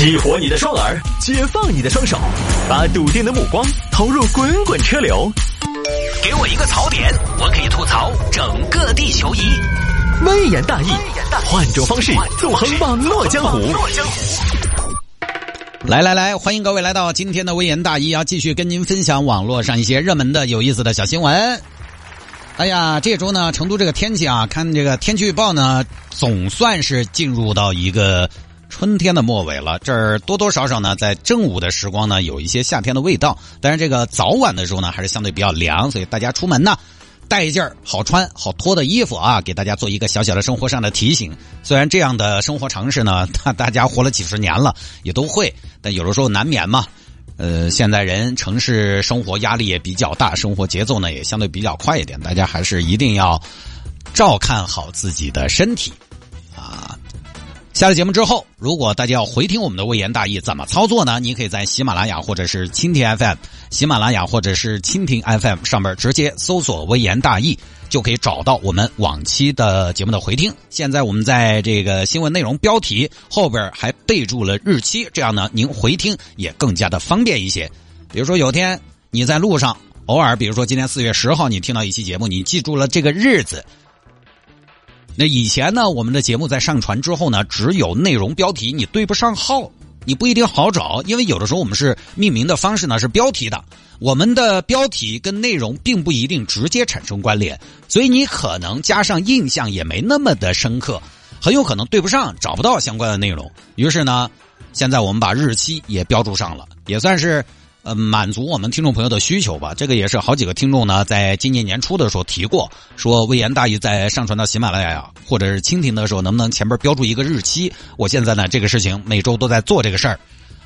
激活你的双耳，解放你的双手，把笃定的目光投入滚滚车流。给我一个槽点，我可以吐槽整个地球仪。微言大义，换种方式纵横网络江湖。来来来，欢迎各位来到今天的微言大义，要继续跟您分享网络上一些热门的、有意思的小新闻。哎呀，这周呢，成都这个天气啊，看这个天气预报呢，总算是进入到一个春天的末尾了。这儿多多少少呢，在正午的时光呢，有一些夏天的味道。但是这个早晚的时候呢，还是相对比较凉，所以大家出门呢，带一件好穿好脱的衣服啊，给大家做一个小小的生活上的提醒。虽然这样的生活常识呢，大大家活了几十年了，也都会，但有的时候难免嘛。呃，现在人城市生活压力也比较大，生活节奏呢也相对比较快一点，大家还是一定要照看好自己的身体。下了节目之后，如果大家要回听我们的微言大义，怎么操作呢？你可以在喜马拉雅或者是蜻蜓 FM、喜马拉雅或者是蜻蜓 FM 上面直接搜索“微言大义”。就可以找到我们往期的节目的回听。现在我们在这个新闻内容标题后边还备注了日期，这样呢您回听也更加的方便一些。比如说有天你在路上，偶尔比如说今天四月十号你听到一期节目，你记住了这个日子。那以前呢，我们的节目在上传之后呢，只有内容标题，你对不上号。你不一定好找，因为有的时候我们是命名的方式呢是标题的，我们的标题跟内容并不一定直接产生关联，所以你可能加上印象也没那么的深刻，很有可能对不上，找不到相关的内容。于是呢，现在我们把日期也标注上了，也算是。呃，满足我们听众朋友的需求吧。这个也是好几个听众呢，在今年年初的时候提过，说微言大义在上传到喜马拉雅或者是蜻蜓的时候，能不能前边标注一个日期？我现在呢，这个事情每周都在做这个事儿。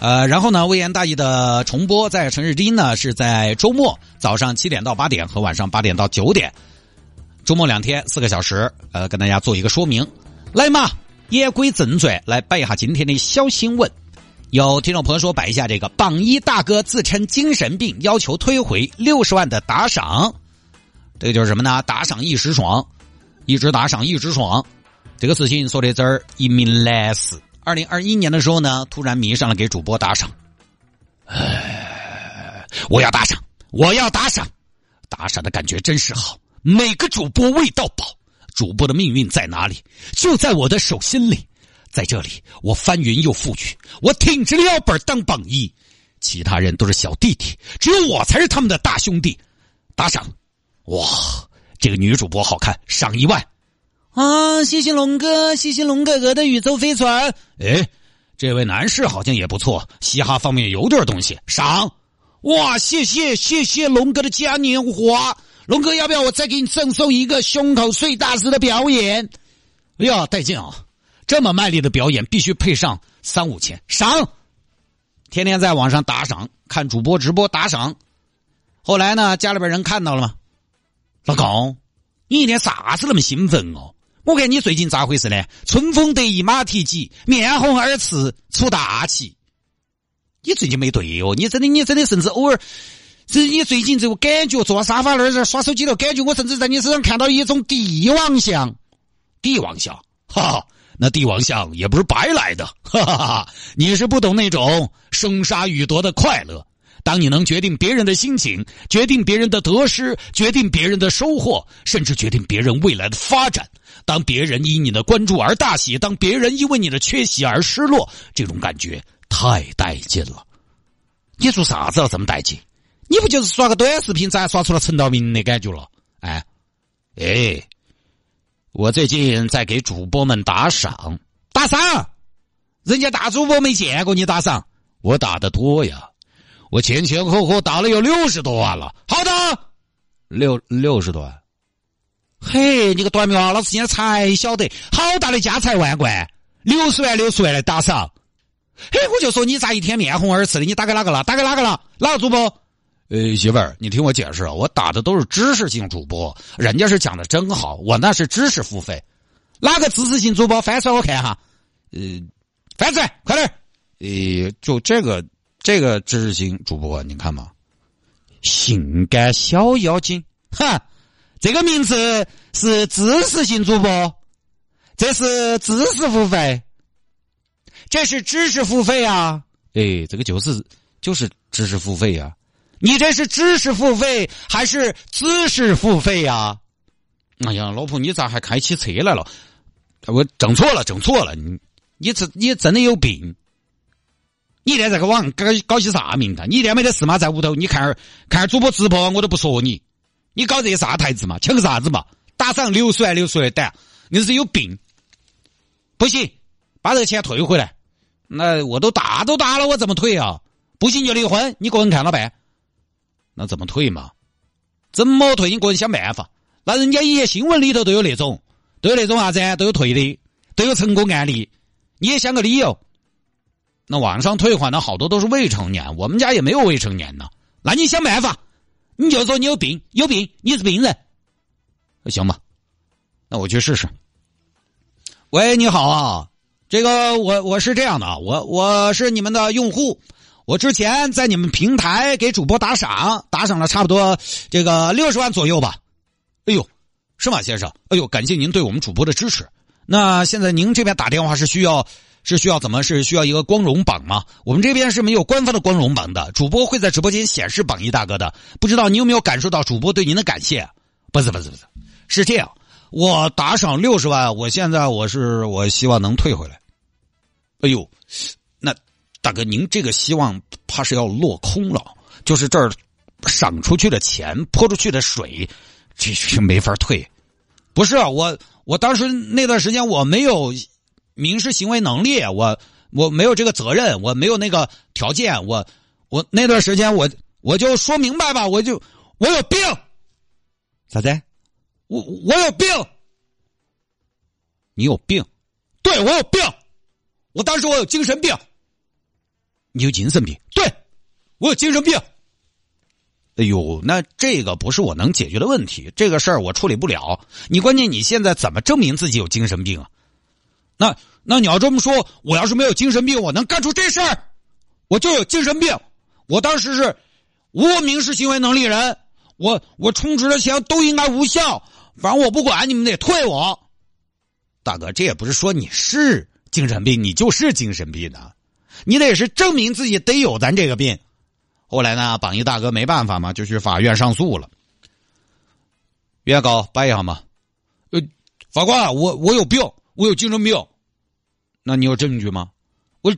呃，然后呢，微言大义的重播在城市之音呢，是在周末早上七点到八点和晚上八点到九点，周末两天四个小时，呃，跟大家做一个说明。来嘛，言归正传，来摆一下今天的小新闻。有听众朋友说摆一下这个榜一大哥自称精神病，要求退回六十万的打赏，这个就是什么呢？打赏一时爽，一直打赏一直爽。这个事情说的这儿，一名男士，二零二一年的时候呢，突然迷上了给主播打赏。哎，我要打赏，我要打赏，打赏的感觉真是好。每个主播味道饱，主播的命运在哪里？就在我的手心里。在这里，我翻云又覆雨，我挺直了腰板当榜一，其他人都是小弟弟，只有我才是他们的大兄弟。打赏，哇，这个女主播好看，赏一万。啊，谢谢龙哥，谢谢龙哥哥的宇宙飞船。哎，这位男士好像也不错，嘻哈方面有点东西，赏。哇，谢谢谢谢龙哥的嘉年华，龙哥要不要我再给你赠送一个胸口碎大石的表演？哎呀，带劲啊！这么卖力的表演，必须配上三五千赏。天天在网上打赏，看主播直播打赏。后来呢，家里边人看到了吗？老公，你一天啥子那么兴奋哦？我看你最近咋回事呢？春风得意马蹄疾，面红耳赤出大气。你最近没对哦，你真的，你真的，甚至偶尔，是你最近这个感觉，坐沙发那儿耍手机了感觉，我甚至在你身上看到一种帝王相。帝王相，哈哈。那帝王相也不是白来的，哈哈哈！哈你是不懂那种生杀予夺的快乐。当你能决定别人的心情，决定别人的得失，决定别人的收获，甚至决定别人未来的发展。当别人因你的关注而大喜，当别人因为你的缺席而失落，这种感觉太带劲了。你做啥子要这么带劲？你不就是刷个短视频，咱刷出了陈道明的感觉了？哎，哎。我最近在给主播们打赏，打赏，人家大主播没见过你打赏，我打的多呀，我前前后后打了有六十多万了。好的，六六十多万，嘿，你个短命啊！老子现在才晓得，好大的家财万贯，六十万六十万的打赏，嘿，我就说你咋一天面红耳赤的？你打给哪个了？打给哪个了？哪个主播？呃，媳妇儿，你听我解释啊，我打的都是知识性主播，人家是讲的真好，我那是知识付费。哪个知识性主播翻出来我看哈？呃，翻出来，快点！呃，就这个这个知识性主播，你看嘛，性感小妖精，哈，这个名字是知识性主播，这是知识付费。这是知识付费啊！哎，这个就是就是知识付费呀。你这是知识付费还是姿势付费呀？哎呀，老婆，你咋还开起车来了？我整错了，整错了！你你这你真的有病！你一天在个网搞搞些啥名堂？你一天没得事吗？在屋头，你看看主播直播，我都不说你。你搞这些啥台子嘛？抢个啥子嘛？打赏流水来流水来打，你是有病！不行，把这个钱退回来。那我都打都打了，我怎么退啊？不行就离婚，你个人看了办。那怎么退嘛？怎么退？你个人想办法。那人家一些新闻里头都有那种，都有那种啥子？都有退的，都有成功案例。你也想个理由。那网上退款的好多都是未成年，我们家也没有未成年呢。那你想办法，你就说你有病，有病，你是病人。行吧，那我去试试。喂，你好啊，这个我我是这样的啊，我我是你们的用户。我之前在你们平台给主播打赏，打赏了差不多这个六十万左右吧。哎呦，是吗，先生？哎呦，感谢您对我们主播的支持。那现在您这边打电话是需要是需要怎么是需要一个光荣榜吗？我们这边是没有官方的光荣榜的，主播会在直播间显示榜一大哥的。不知道你有没有感受到主播对您的感谢？不是不是不是，是这样，我打赏六十万，我现在我是我希望能退回来。哎呦。那大哥，您这个希望怕是要落空了，就是这儿赏出去的钱、泼出去的水，这是没法退。不是啊，我我当时那段时间我没有民事行为能力，我我没有这个责任，我没有那个条件，我我那段时间我我就说明白吧，我就我有病，咋的？我我有病，你有病？对我有病，我当时我有精神病。你有精神病？对，我有精神病。哎呦，那这个不是我能解决的问题，这个事儿我处理不了。你关键你现在怎么证明自己有精神病啊？那那你要这么说，我要是没有精神病，我能干出这事儿？我就有精神病。我当时是无民事行为能力人，我我充值的钱都应该无效，反正我不管，你们得退我。大哥，这也不是说你是精神病，你就是精神病的。你得是证明自己得有咱这个病，后来呢，榜一大哥没办法嘛，就去法院上诉了。原告摆一下嘛，呃，法官，我我有病，我有精神病，那你有证据吗？我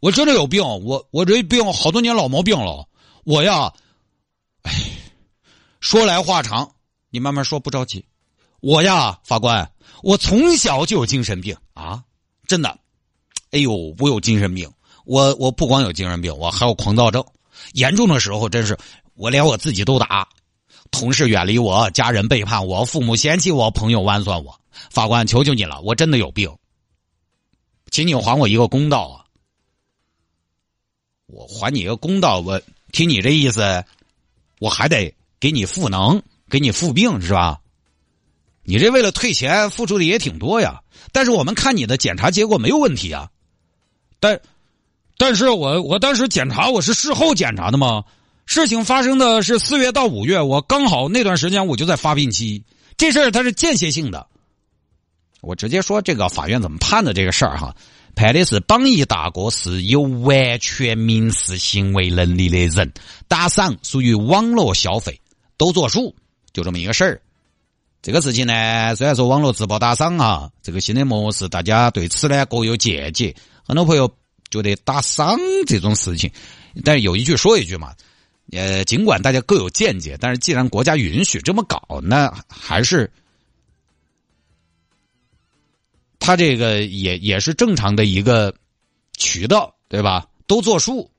我真的有病，我我这病好多年老毛病了，我呀，哎，说来话长，你慢慢说，不着急。我呀，法官，我从小就有精神病啊，真的，哎呦，我有精神病。我我不光有精神病，我还有狂躁症，严重的时候真是我连我自己都打，同事远离我，家人背叛我，父母嫌弃我，朋友弯算我。法官，求求你了，我真的有病，请你还我一个公道啊！我还你一个公道，我听你这意思，我还得给你赋能，给你赋病是吧？你这为了退钱付出的也挺多呀，但是我们看你的检查结果没有问题啊，但。但是我我当时检查我是事后检查的嘛，事情发生的是四月到五月，我刚好那段时间我就在发病期，这事儿它是间歇性的。我直接说这个法院怎么判的这个事儿哈，判的是榜一大哥是有完全民事行为能力的人，打赏属于网络消费，都作数，就这么一个事儿。这个事情呢，虽然说网络直播打赏啊，这个新的模式，大家对此呢各有见解，很多朋友。觉得打赏这种事情，但是有一句说一句嘛，呃，尽管大家各有见解，但是既然国家允许这么搞，那还是他这个也也是正常的一个渠道，对吧？都作数，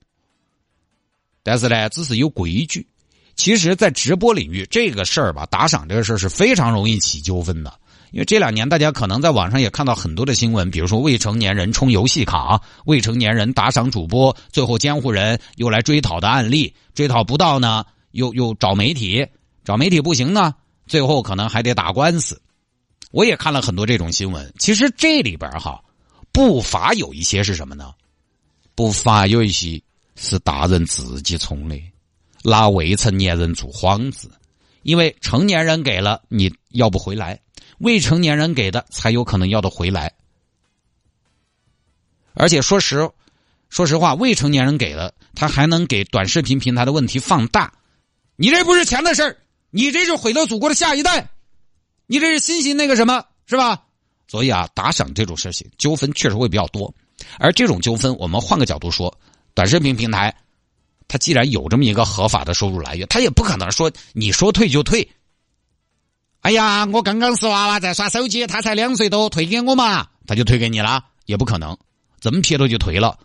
但是呢，只是有规矩。其实，在直播领域，这个事儿吧，打赏这个事儿是非常容易起纠纷的。因为这两年大家可能在网上也看到很多的新闻，比如说未成年人充游戏卡、未成年人打赏主播，最后监护人又来追讨的案例，追讨不到呢，又又找媒体，找媒体不行呢，最后可能还得打官司。我也看了很多这种新闻。其实这里边哈，不乏有一些是什么呢？不乏有一些是大人自己充的，拿未成年人做幌子，因为成年人给了你要不回来。未成年人给的才有可能要得回来。而且说实说实话，未成年人给的，他还能给短视频平台的问题放大。你这不是钱的事儿，你这是毁了祖国的下一代，你这是新型那个什么，是吧？所以啊，打赏这种事情纠纷确实会比较多。而这种纠纷，我们换个角度说，短视频平台，它既然有这么一个合法的收入来源，它也不可能说你说退就退。哎呀，我刚刚是娃娃在耍手机，他才两岁多，退给我嘛，他就退给你了，也不可能，这么撇了就退了，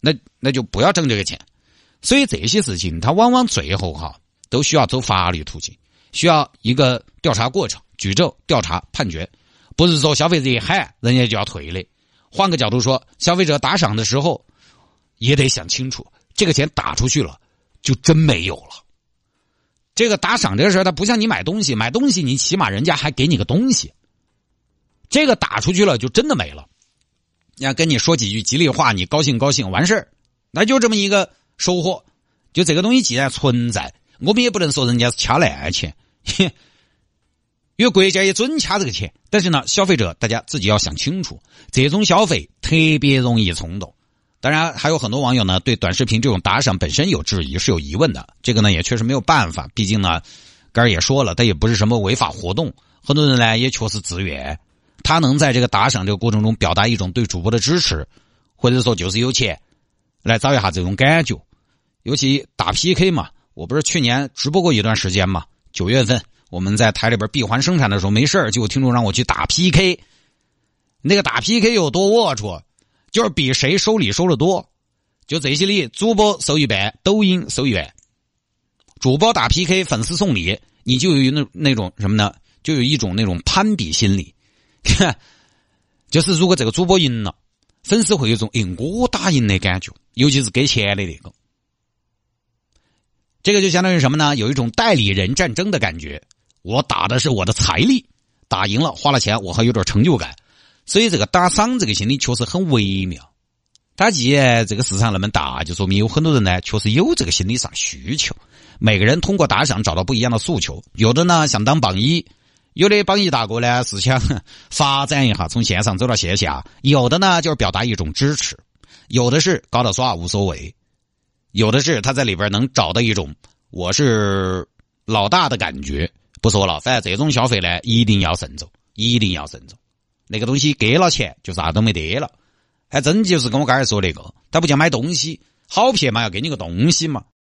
那那就不要挣这个钱。所以这些事情，他往往最后哈都需要走法律途径，需要一个调查过程、举证、调查、判决，不是说消费者一喊人家就要退的。换个角度说，消费者打赏的时候也得想清楚，这个钱打出去了就真没有了。这个打赏这个事儿，它不像你买东西，买东西你起码人家还给你个东西。这个打出去了就真的没了，要跟你说几句吉利话，你高兴高兴完事儿，那就这么一个收获。就这个东西既然存在，我们也不能说人家是掐烂钱，因为国家也准掐这个钱。但是呢，消费者大家自己要想清楚，这种消费特别容易冲动。当然，还有很多网友呢，对短视频这种打赏本身有质疑，是有疑问的。这个呢，也确实没有办法，毕竟呢，刚儿也说了，它也不是什么违法活动。很多人呢，也确实自愿，他能在这个打赏这个过程中表达一种对主播的支持，或者说就是有钱来找一下这种感觉。尤其打 PK 嘛，我不是去年直播过一段时间嘛，九月份我们在台里边闭环生产的时候，没事就有听众让我去打 PK，那个打 PK 有多龌龊。就是比谁收礼收的多，就这些礼，主播收一半，抖音收一半。主播打 PK，粉丝送礼，你就有那那种什么呢？就有一种那种攀比心理。就是如果这个主播赢了，粉丝会有一种“哎，我打赢”的感觉，尤其是给钱的那个。这个就相当于什么呢？有一种代理人战争的感觉。我打的是我的财力，打赢了，花了钱，我还有点成就感。所以这个打赏这个心理确实很微妙。他既然这个市场那么大，就说明有很多人呢确实有这个心理上需求。每个人通过打赏找到不一样的诉求，有的呢想当榜一，有的榜一大哥呢是想 发展一下，从线上走到线下；有的呢就是表达一种支持，有的是搞到耍无所谓，有的是他在里边能找到一种我是老大的感觉。不说了，反正这种消费呢一定要慎重，一定要慎重。那个东西给了钱就啥都没得了，还真就是跟我刚才说那个，他不叫买东西，好骗嘛，要给你个东西嘛。